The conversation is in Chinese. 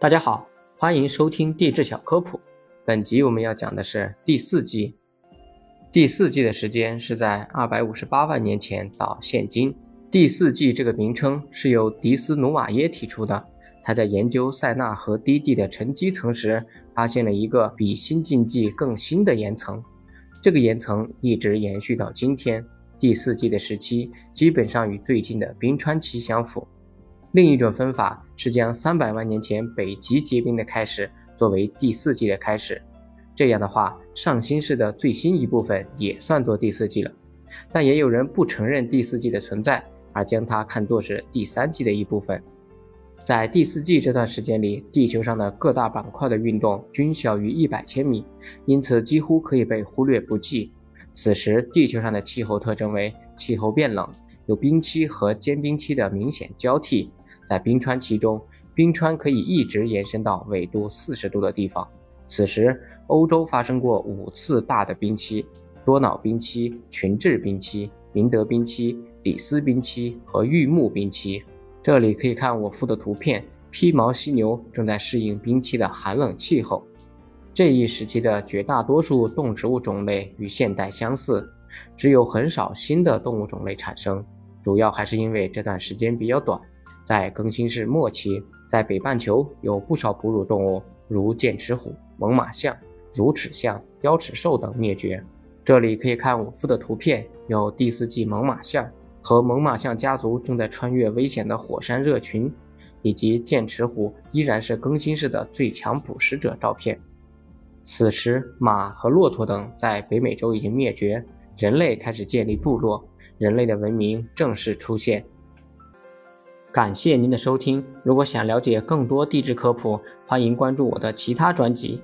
大家好，欢迎收听地质小科普。本集我们要讲的是第四纪。第四纪的时间是在二百五十八万年前到现今。第四纪这个名称是由迪斯努瓦耶提出的。他在研究塞纳河低地的沉积层时，发现了一个比新近纪更新的岩层。这个岩层一直延续到今天。第四纪的时期基本上与最近的冰川期相符。另一种分法是将三百万年前北极结冰的开始作为第四纪的开始，这样的话，上新世的最新一部分也算作第四纪了。但也有人不承认第四纪的存在，而将它看作是第三纪的一部分。在第四纪这段时间里，地球上的各大板块的运动均小于一百千米，因此几乎可以被忽略不计。此时，地球上的气候特征为气候变冷，有冰期和间冰期的明显交替。在冰川期中，冰川可以一直延伸到纬度四十度的地方。此时，欧洲发生过五次大的冰期：多瑙冰期、群治冰期、明德冰期、里斯冰期和玉木冰期。这里可以看我附的图片，披毛犀牛正在适应冰期的寒冷气候。这一时期的绝大多数动植物种类与现代相似，只有很少新的动物种类产生，主要还是因为这段时间比较短。在更新世末期，在北半球有不少哺乳动物，如剑齿虎、猛犸象、乳齿象、雕齿兽等灭绝。这里可以看我附的图片，有第四纪猛犸象和猛犸象家族正在穿越危险的火山热群，以及剑齿虎依然是更新世的最强捕食者照片。此时，马和骆驼等在北美洲已经灭绝，人类开始建立部落，人类的文明正式出现。感谢您的收听。如果想了解更多地质科普，欢迎关注我的其他专辑。